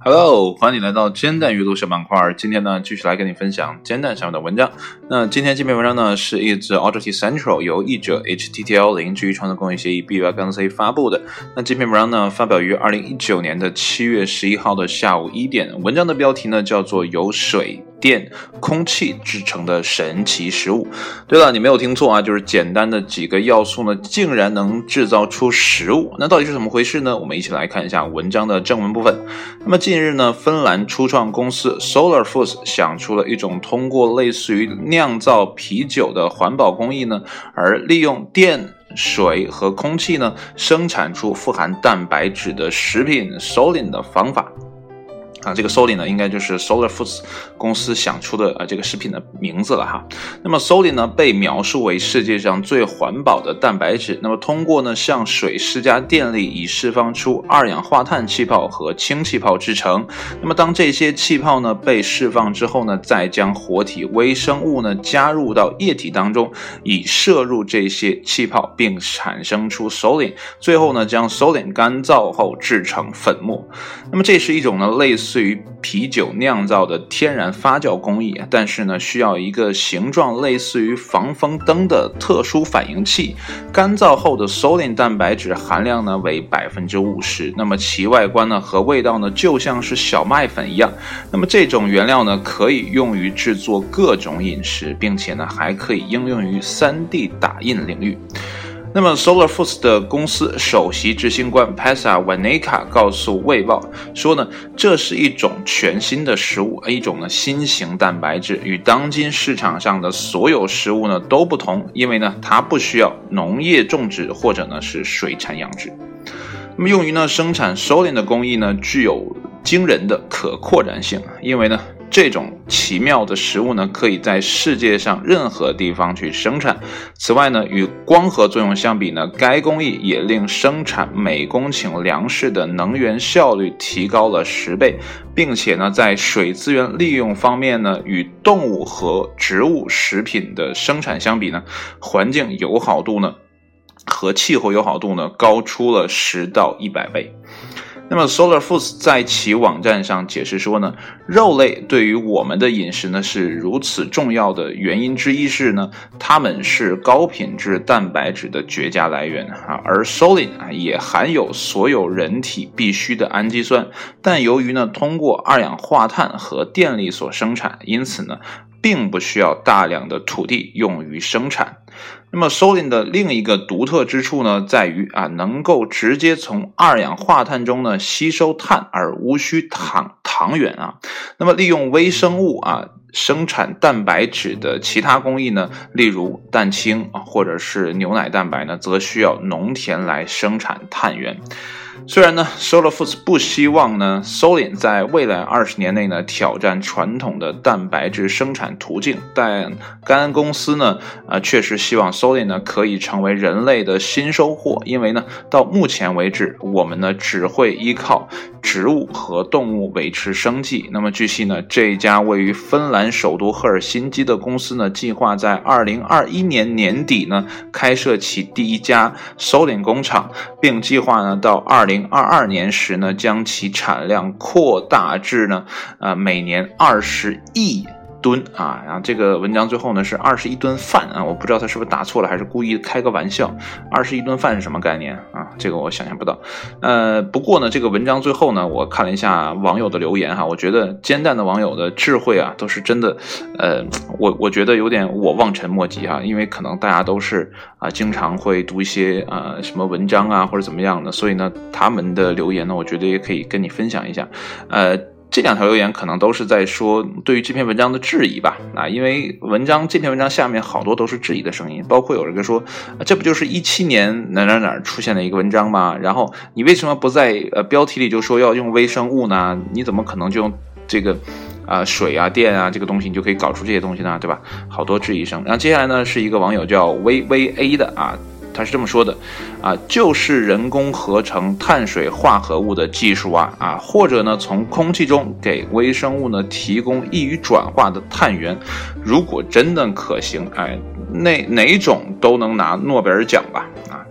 Hello，欢迎来到煎蛋阅读小板块。今天呢，继续来跟你分享煎蛋上面的文章。那今天这篇文章呢，是一支 Audacity Central 由译者 HTTL 零基于创作公益协议 BY-C 发布的。那这篇文章呢，发表于二零一九年的七月十一号的下午一点。文章的标题呢，叫做由水。电、空气制成的神奇食物。对了，你没有听错啊，就是简单的几个要素呢，竟然能制造出食物。那到底是怎么回事呢？我们一起来看一下文章的正文部分。那么近日呢，芬兰初创公司 Solar Foods 想出了一种通过类似于酿造啤酒的环保工艺呢，而利用电、水和空气呢，生产出富含蛋白质的食品 Solin 的方法。啊，这个 Solin 呢，应该就是 Solar Foods 公司想出的啊这个食品的名字了哈。那么 Solin 呢，被描述为世界上最环保的蛋白质。那么通过呢向水施加电力，以释放出二氧化碳气泡和氢气泡制成。那么当这些气泡呢被释放之后呢，再将活体微生物呢加入到液体当中，以摄入这些气泡，并产生出 Solin。最后呢将 Solin 干燥后制成粉末。那么这是一种呢类似。对于啤酒酿造的天然发酵工艺，但是呢，需要一个形状类似于防风灯的特殊反应器。干燥后的 Solin 蛋白质含量呢为百分之五十，那么其外观呢和味道呢就像是小麦粉一样。那么这种原料呢可以用于制作各种饮食，并且呢还可以应用于 3D 打印领域。那么，Solar Foods 的公司首席执行官 Pesa w a n e k a 告诉《卫报》说呢，这是一种全新的食物，一种呢新型蛋白质，与当今市场上的所有食物呢都不同，因为呢它不需要农业种植或者呢是水产养殖。那么，用于呢生产 Solin 的工艺呢具有惊人的可扩展性，因为呢。这种奇妙的食物呢，可以在世界上任何地方去生产。此外呢，与光合作用相比呢，该工艺也令生产每公顷粮食的能源效率提高了十倍，并且呢，在水资源利用方面呢，与动物和植物食品的生产相比呢，环境友好度呢和气候友好度呢高出了十到一百倍。那么，Solar Foods 在其网站上解释说呢，肉类对于我们的饮食呢是如此重要的原因之一是呢，它们是高品质蛋白质的绝佳来源啊，而 Solin 啊也含有所有人体必需的氨基酸，但由于呢通过二氧化碳和电力所生产，因此呢。并不需要大量的土地用于生产。那么，Solin 的另一个独特之处呢，在于啊，能够直接从二氧化碳中呢吸收碳，而无需糖糖原啊。那么，利用微生物啊生产蛋白质的其他工艺呢，例如蛋清啊，或者是牛奶蛋白呢，则需要农田来生产碳源。虽然呢，Solar Foods 不希望呢，Solin 在未来二十年内呢挑战传统的蛋白质生产途径，但该公司呢，啊，确实希望 Solin 呢可以成为人类的新收获，因为呢，到目前为止，我们呢只会依靠植物和动物维持生计。那么据悉呢，这家位于芬兰首都赫尔辛基的公司呢，计划在二零二一年年底呢开设其第一家 Solin 工厂，并计划呢到二。二零二二年时呢，将其产量扩大至呢，呃，每年二十亿。吨啊，然后这个文章最后呢是二十一吨饭啊，我不知道他是不是打错了，还是故意开个玩笑。二十一吨饭是什么概念啊？这个我想象不到。呃，不过呢，这个文章最后呢，我看了一下网友的留言哈，我觉得煎蛋的网友的智慧啊，都是真的，呃，我我觉得有点我望尘莫及哈，因为可能大家都是啊，经常会读一些呃什么文章啊或者怎么样的，所以呢，他们的留言呢，我觉得也可以跟你分享一下，呃。这两条留言可能都是在说对于这篇文章的质疑吧，啊，因为文章这篇文章下面好多都是质疑的声音，包括有人说，这不就是一七年哪哪哪出现的一个文章吗？然后你为什么不在呃标题里就说要用微生物呢？你怎么可能就用这个啊水啊电啊这个东西你就可以搞出这些东西呢？对吧？好多质疑声。然后接下来呢是一个网友叫 VVA 的啊。他是这么说的，啊，就是人工合成碳水化合物的技术啊，啊，或者呢，从空气中给微生物呢提供易于转化的碳源，如果真的可行，哎，那哪种都能拿诺贝尔奖吧，啊。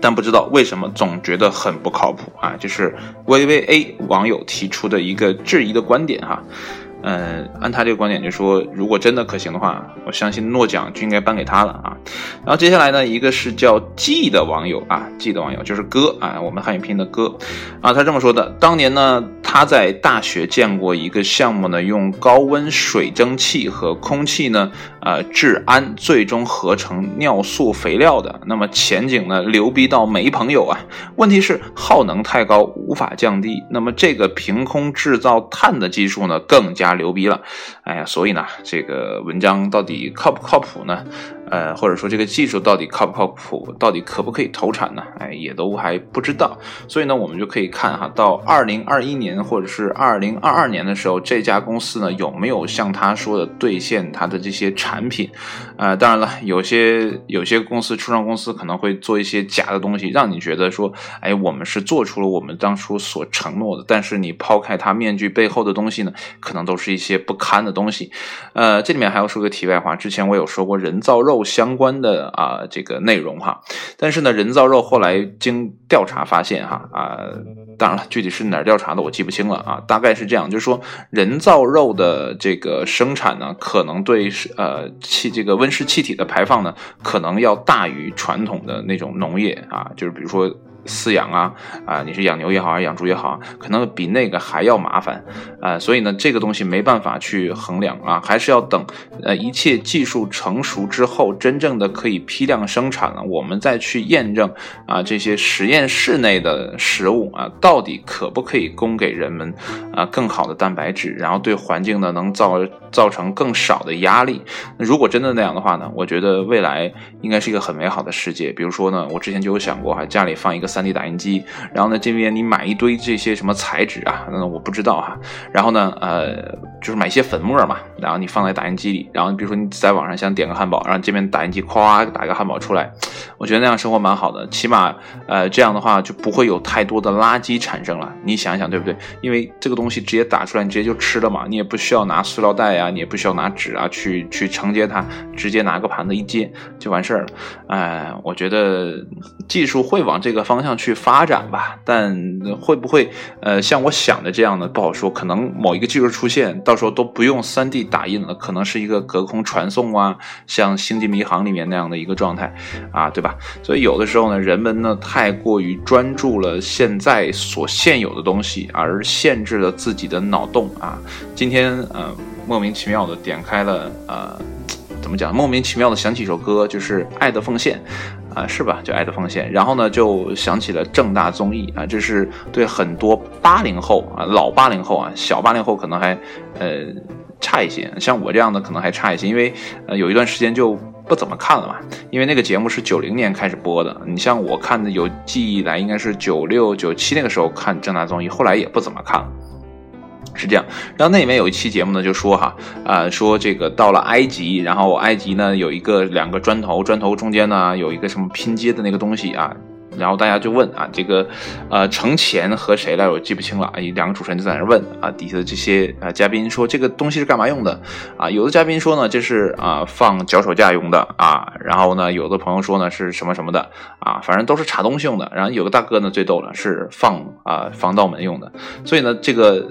但不知道为什么总觉得很不靠谱啊！这是 VVA 网友提出的一个质疑的观点哈。嗯，按他这个观点就说，如果真的可行的话，我相信诺奖就应该颁给他了啊。然后接下来呢，一个是叫 G 的网友啊，G 的网友就是哥啊，我们汉语拼音的哥啊，他这么说的：当年呢，他在大学见过一个项目呢，用高温水蒸气和空气呢，呃，制氨，最终合成尿素肥料的。那么前景呢，牛逼到没朋友啊！问题是耗能太高，无法降低。那么这个凭空制造碳的技术呢，更加。牛逼了，哎呀，所以呢，这个文章到底靠不靠谱呢？呃，或者说这个技术到底靠不靠谱，到底可不可以投产呢？哎，也都还不知道。所以呢，我们就可以看哈，到二零二一年或者是二零二二年的时候，这家公司呢有没有像他说的兑现他的这些产品？呃，当然了，有些有些公司初创公司可能会做一些假的东西，让你觉得说，哎，我们是做出了我们当初所承诺的。但是你抛开他面具背后的东西呢，可能都是一些不堪的东西。呃，这里面还要说个题外话，之前我有说过人造肉。相关的啊这个内容哈，但是呢，人造肉后来经调查发现哈啊，当然了，具体是哪儿调查的我记不清了啊，大概是这样，就是说人造肉的这个生产呢，可能对呃气这个温室气体的排放呢，可能要大于传统的那种农业啊，就是比如说。饲养啊啊，你是养牛也好，还是养猪也好，可能比那个还要麻烦啊，所以呢，这个东西没办法去衡量啊，还是要等呃一切技术成熟之后，真正的可以批量生产了，我们再去验证啊这些实验室内的食物啊，到底可不可以供给人们啊更好的蛋白质，然后对环境呢能造造成更少的压力。那如果真的那样的话呢，我觉得未来应该是一个很美好的世界。比如说呢，我之前就有想过哈，家里放一个。3D 打印机，然后呢，这边你买一堆这些什么材质啊？那我不知道哈。然后呢，呃，就是买一些粉末嘛，然后你放在打印机里，然后比如说你在网上想点个汉堡，然后这边打印机咵打个汉堡出来，我觉得那样生活蛮好的，起码呃这样的话就不会有太多的垃圾产生了。你想想对不对？因为这个东西直接打出来，你直接就吃了嘛，你也不需要拿塑料袋啊，你也不需要拿纸啊去去承接它，直接拿个盘子一接就完事儿了。哎，我觉得技术会往这个方。向向去发展吧，但会不会呃像我想的这样呢？不好说。可能某一个技术出现，到时候都不用 3D 打印了，可能是一个隔空传送啊，像《星际迷航》里面那样的一个状态啊，对吧？所以有的时候呢，人们呢太过于专注了现在所现有的东西，而限制了自己的脑洞啊。今天呃莫名其妙的点开了呃怎么讲？莫名其妙的想起一首歌，就是《爱的奉献》。啊，是吧？就爱的奉献，然后呢，就想起了正大综艺啊，这是对很多八零后啊，老八零后啊，小八零后可能还呃差一些，像我这样的可能还差一些，因为呃有一段时间就不怎么看了嘛，因为那个节目是九零年开始播的，你像我看的有记忆来，应该是九六九七那个时候看正大综艺，后来也不怎么看了。是这样，然后那里面有一期节目呢，就说哈，啊，说这个到了埃及，然后埃及呢有一个两个砖头，砖头中间呢有一个什么拼接的那个东西啊，然后大家就问啊，这个呃程前和谁来，我记不清了，两个主持人就在那问啊，底下的这些啊嘉宾说这个东西是干嘛用的啊？有的嘉宾说呢，这是啊放脚手架用的啊，然后呢有的朋友说呢是什么什么的啊，反正都是查东西用的。然后有个大哥呢最逗了，是放啊防盗门用的，所以呢这个。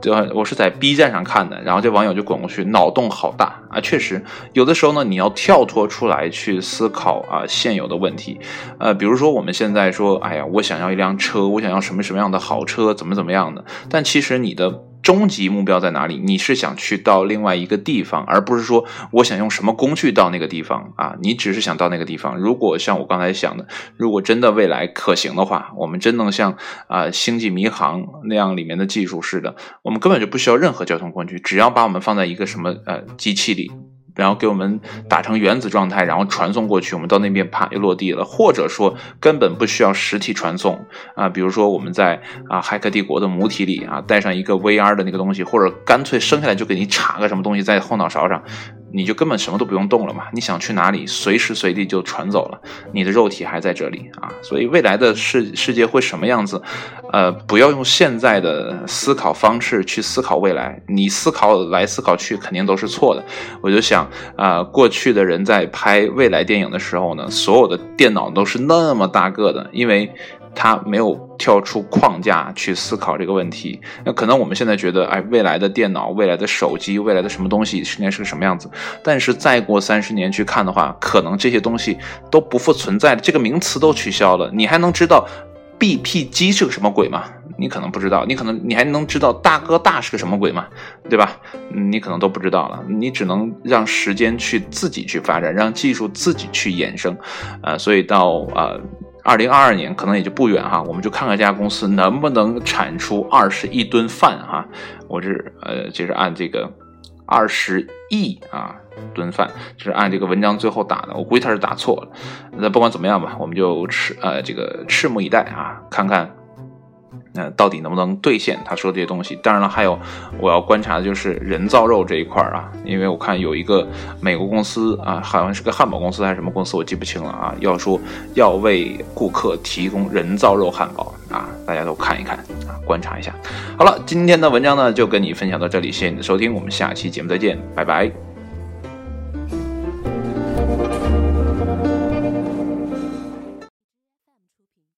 对？我是在 B 站上看的，然后这网友就滚过去，脑洞好大啊！确实，有的时候呢，你要跳脱出来去思考啊现有的问题，呃，比如说我们现在说，哎呀，我想要一辆车，我想要什么什么样的好车，怎么怎么样的，但其实你的。终极目标在哪里？你是想去到另外一个地方，而不是说我想用什么工具到那个地方啊？你只是想到那个地方。如果像我刚才想的，如果真的未来可行的话，我们真能像啊《星际迷航》那样里面的技术似的，我们根本就不需要任何交通工具，只要把我们放在一个什么呃机器里。然后给我们打成原子状态，然后传送过去，我们到那边啪又落地了。或者说根本不需要实体传送啊，比如说我们在啊《骇客帝国》的母体里啊带上一个 VR 的那个东西，或者干脆生下来就给你插个什么东西在后脑勺上。你就根本什么都不用动了嘛？你想去哪里，随时随地就传走了，你的肉体还在这里啊！所以未来的世世界会什么样子？呃，不要用现在的思考方式去思考未来，你思考来思考去，肯定都是错的。我就想啊，过去的人在拍未来电影的时候呢，所有的电脑都是那么大个的，因为。他没有跳出框架去思考这个问题，那可能我们现在觉得，哎，未来的电脑、未来的手机、未来的什么东西应该是个什么样子？但是再过三十年去看的话，可能这些东西都不复存在了，这个名词都取消了。你还能知道 BP 机是个什么鬼吗？你可能不知道，你可能你还能知道大哥大是个什么鬼吗？对吧？你可能都不知道了，你只能让时间去自己去发展，让技术自己去衍生，呃，所以到呃。二零二二年可能也就不远哈，我们就看看这家公司能不能产出二十亿吨饭哈。我是呃，就是按这个二十亿啊吨饭，就是按这个文章最后打的。我估计他是打错了。那不管怎么样吧，我们就拭呃这个拭目以待啊，看看。那到底能不能兑现他说这些东西？当然了，还有我要观察的就是人造肉这一块啊，因为我看有一个美国公司啊，好像是个汉堡公司还是什么公司，我记不清了啊，要说要为顾客提供人造肉汉堡啊，大家都看一看啊，观察一下。好了，今天的文章呢就跟你分享到这里，谢谢你的收听，我们下期节目再见，拜拜。